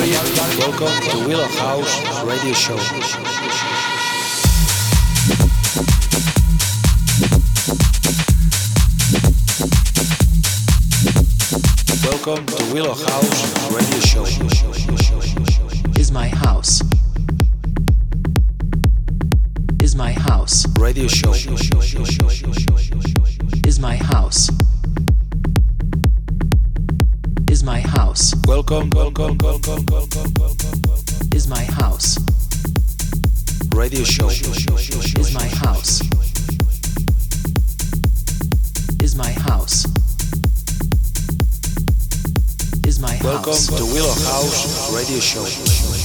Welcome to Willow House Radio Show. Welcome to Willow House Radio Show. Is my house. Is my house. Radio Show. Is my house. Is my house. Welcome, welcome, welcome, welcome, welcome. Is my house. Radio Show. Is my house. Is my house. Is my house. Welcome to Willow House Radio Show.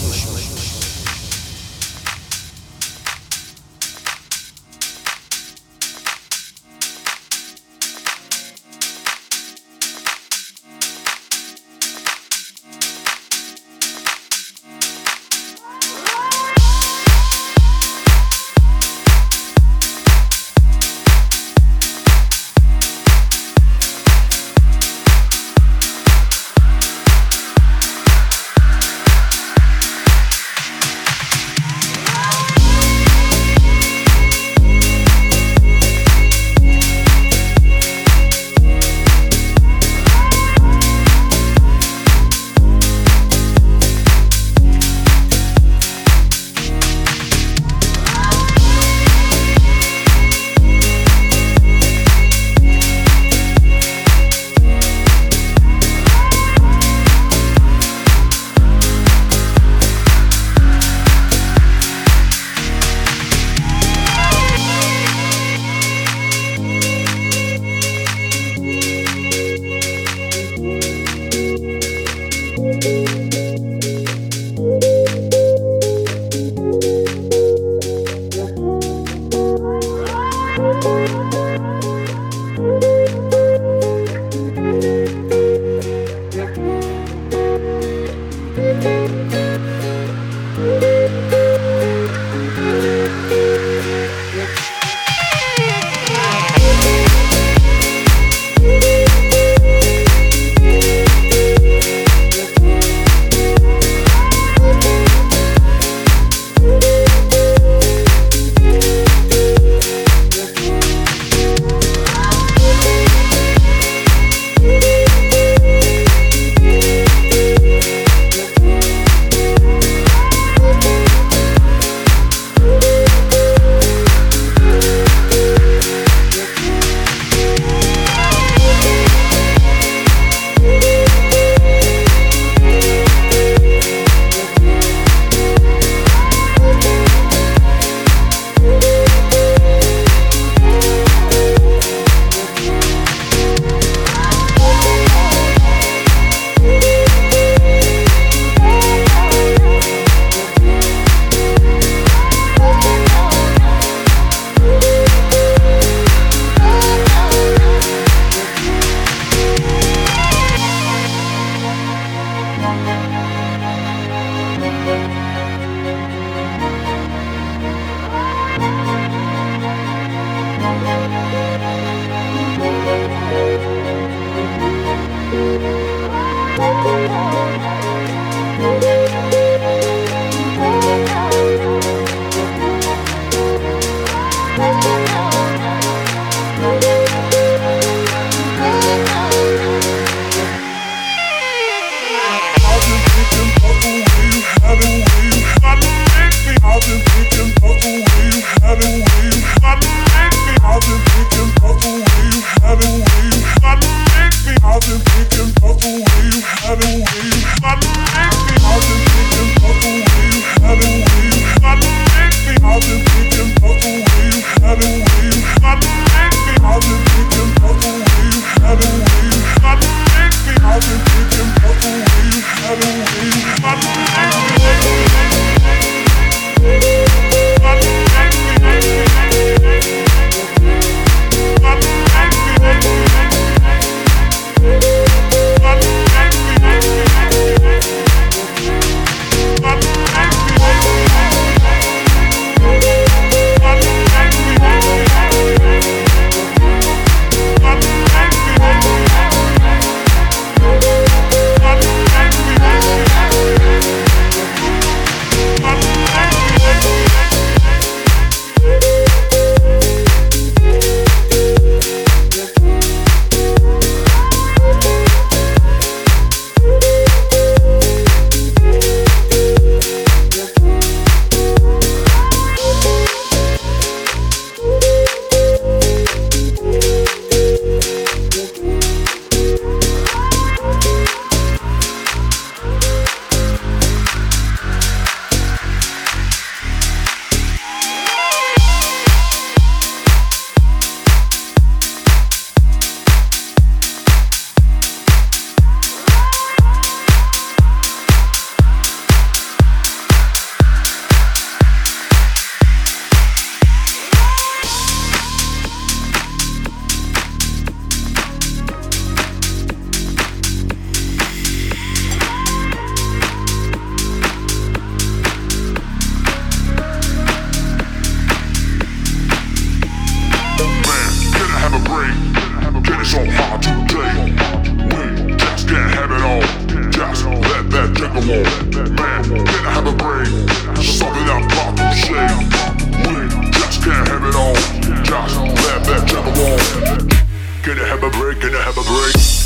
So hard today. We just can't have it all. Just let that take along. Man, can I have a break? Something I'm about to say. We just can't have it all. Just let that take along. Can I have a break? Can I have a break?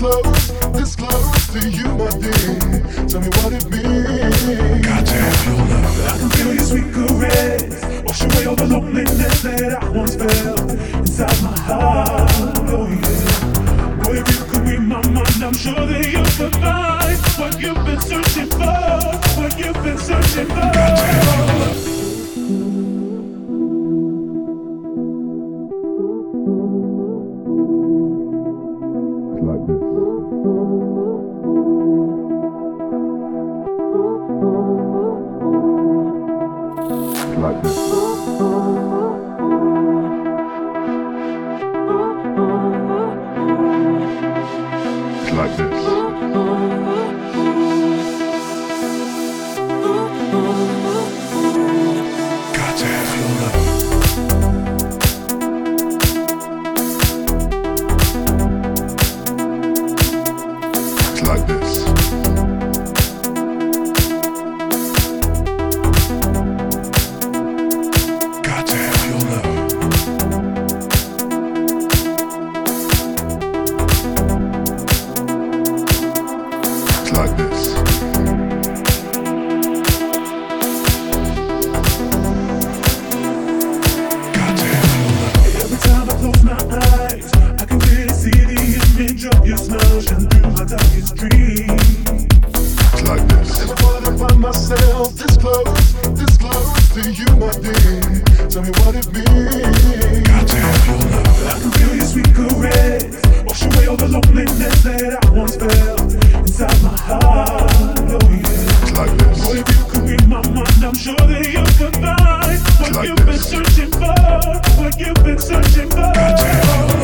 club. what you've been searching for, what you've been searching for.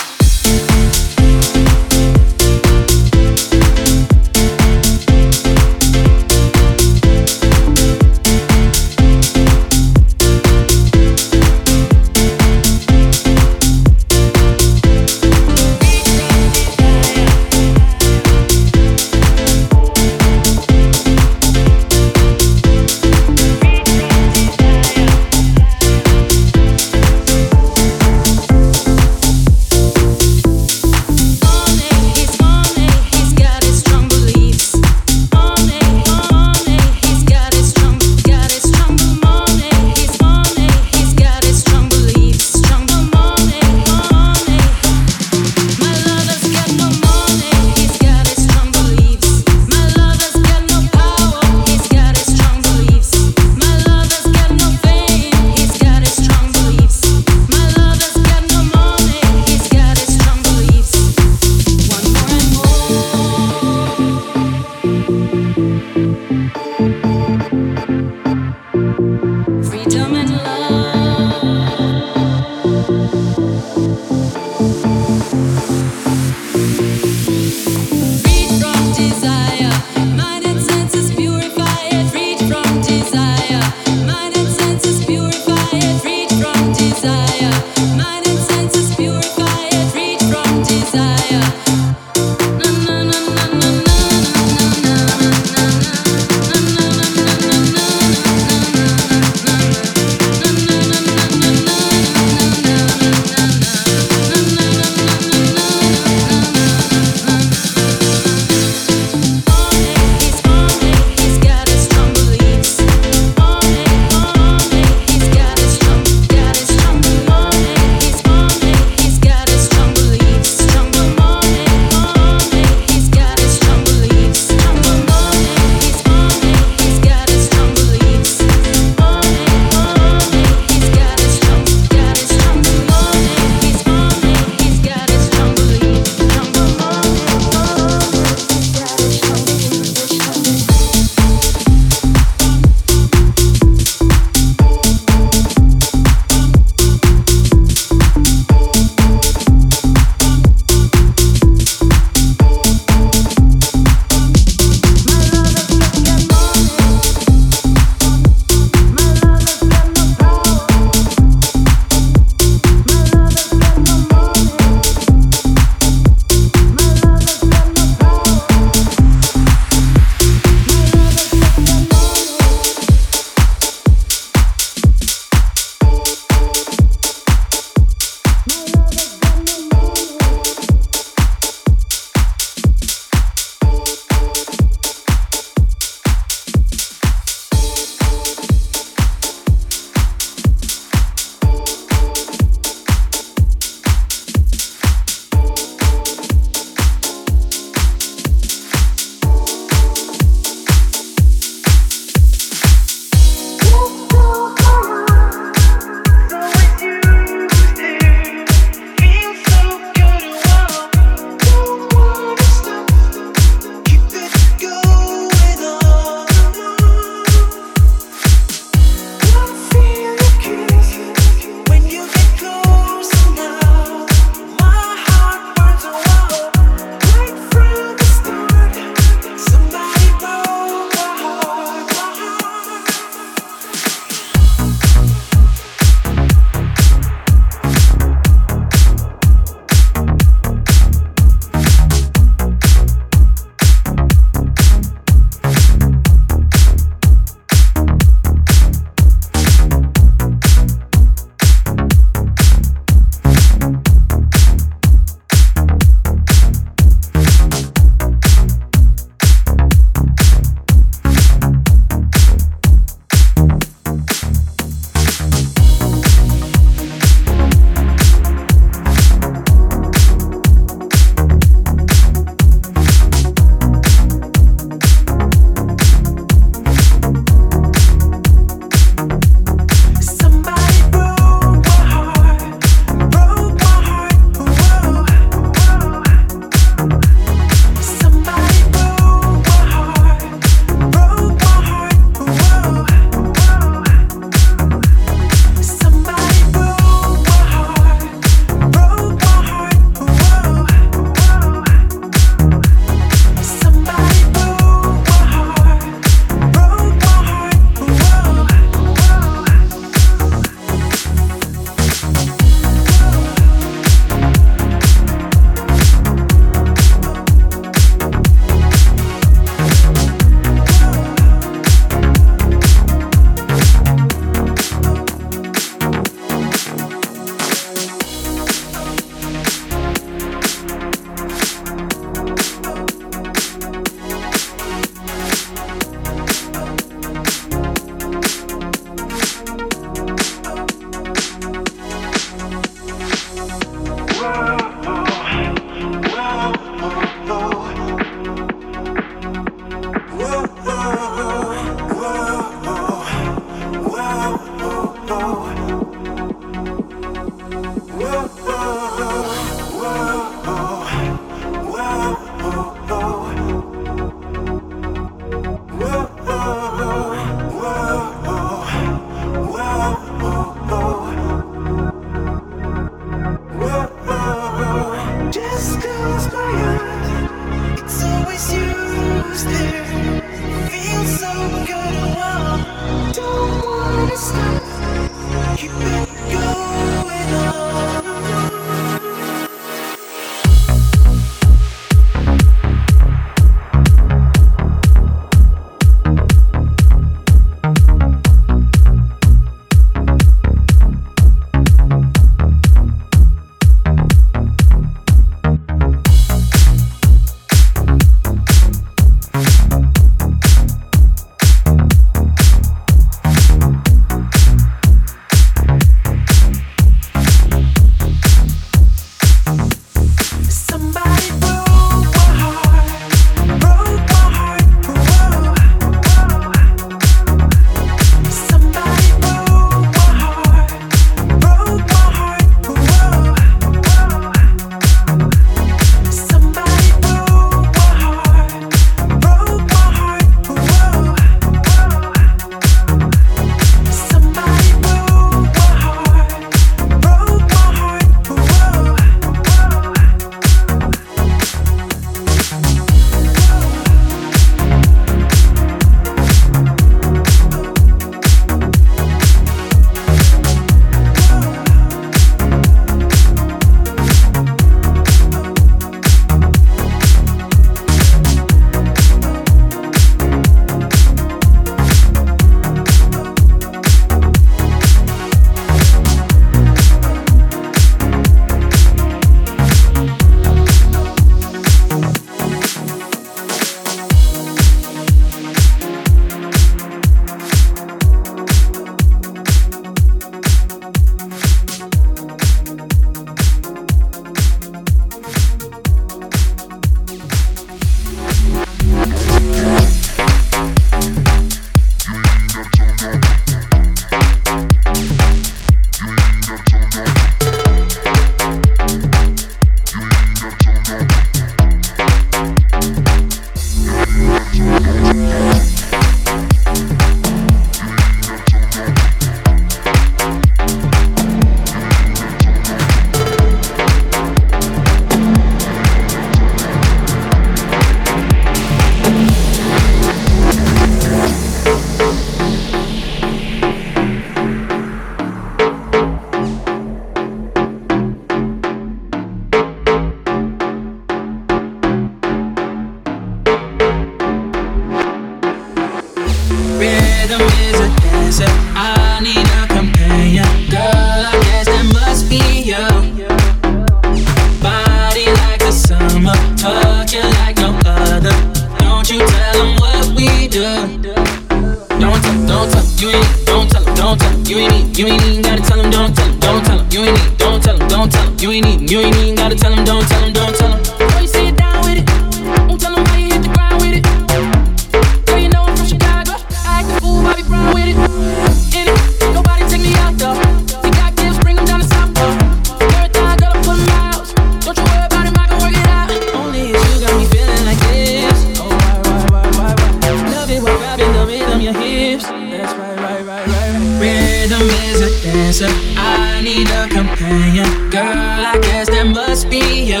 Rhythm is a dancer. I need a companion. Girl, I guess that must be you.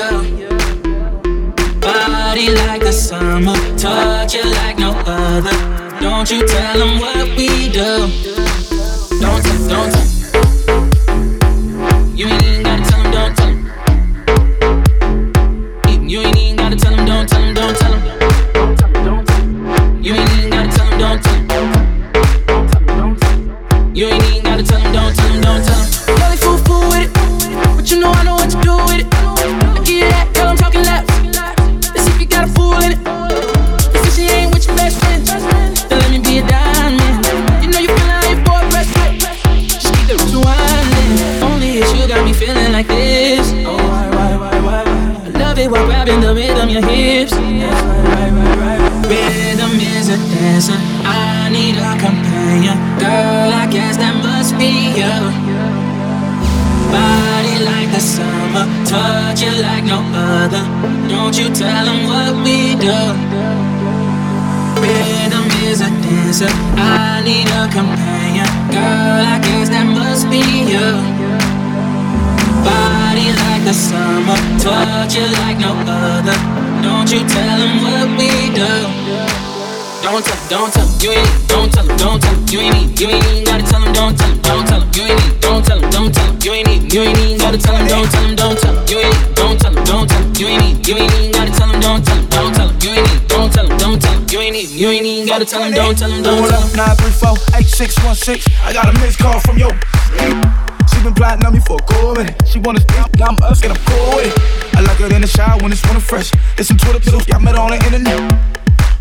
Body like the summer, touch it like no other. Don't you tell them what we do. Don't tell, don't summer, touch it like no other. Don't you tell them what we do. Don't tell, don't tell, you ain't, don't tell him, don't tell him, you ain't need, you ain't gotta tell him, don't tell him, don't tell him, you ain't need, don't tell him, don't tell him, you ain't need, you ain't even gotta tell him, don't tell him, don't tell him, you ain't, don't tell him, don't tell him, you ain't need, you ain't even gotta tell him, don't tell him, don't tell him, you ain't need, don't tell him, don't tell him, you ain't need, you ain't even gotta tell him, don't tell him, don't tell him. 934-8616. I got a missed call from yo. She been plotting on me for a cool minute. She wanna stop, I'm us, and I'm cool with it. I like her in the shower when it's running fresh. It's some Twitter piddles, I met on the internet.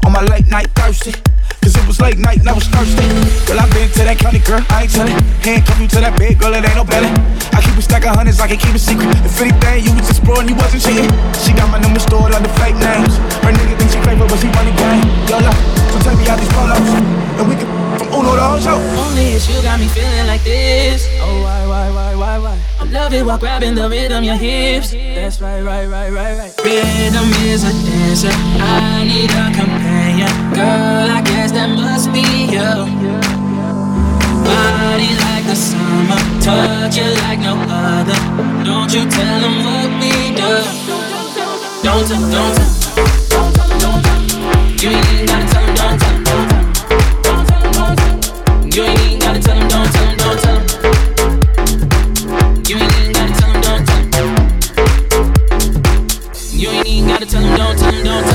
On my late night thirsty. Cause it was late night and I was thirsty. Girl, I been to that county, girl, I ain't tellin'. Handcuff you to that bed, girl, it ain't no belly. I keep a stack of hundreds, I can keep a secret. If anything, you was exploring, you wasn't cheating. She got my number stored under fake names. Her nigga think she clever, but she money gang. Yola, so take me out these polos. And we can from Uno to Ojo. Only if you got me feeling like this. Oh, why, why, why, why, why? I love it while grabbing the rhythm, your hips. That's right, right, right, right, right. Rhythm is a dancer. I need a companion. Girl, I guess that must be you. Body like the summer, touch it like no other. Don't you tell them what we do. Don't tell, don't tell. You ain't even gotta tell them, don't tell tell him,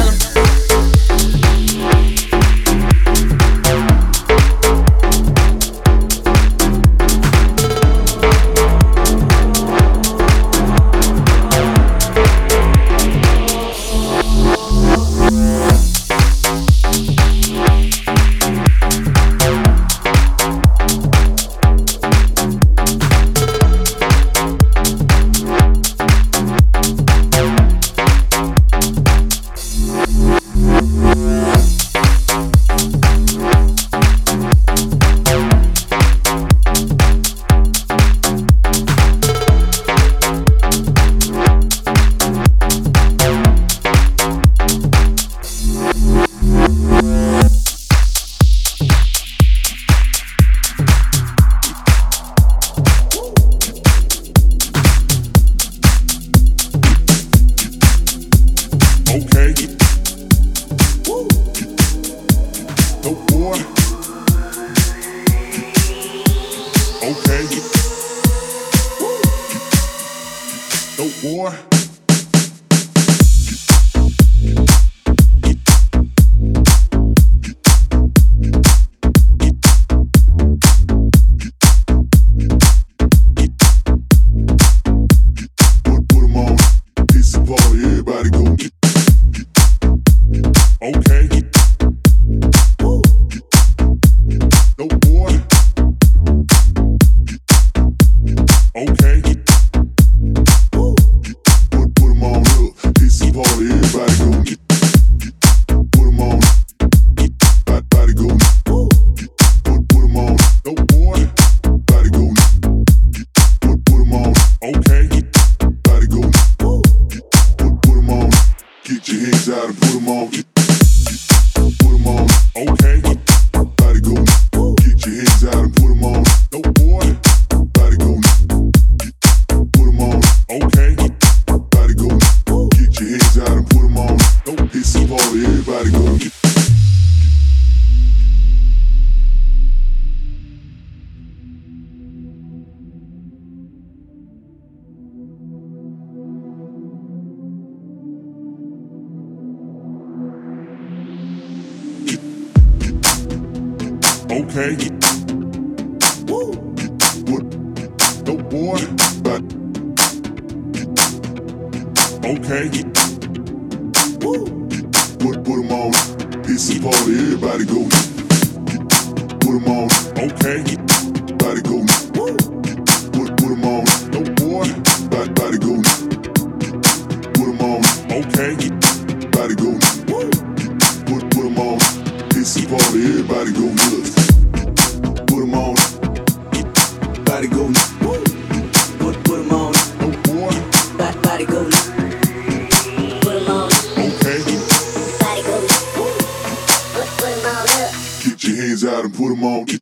no, no.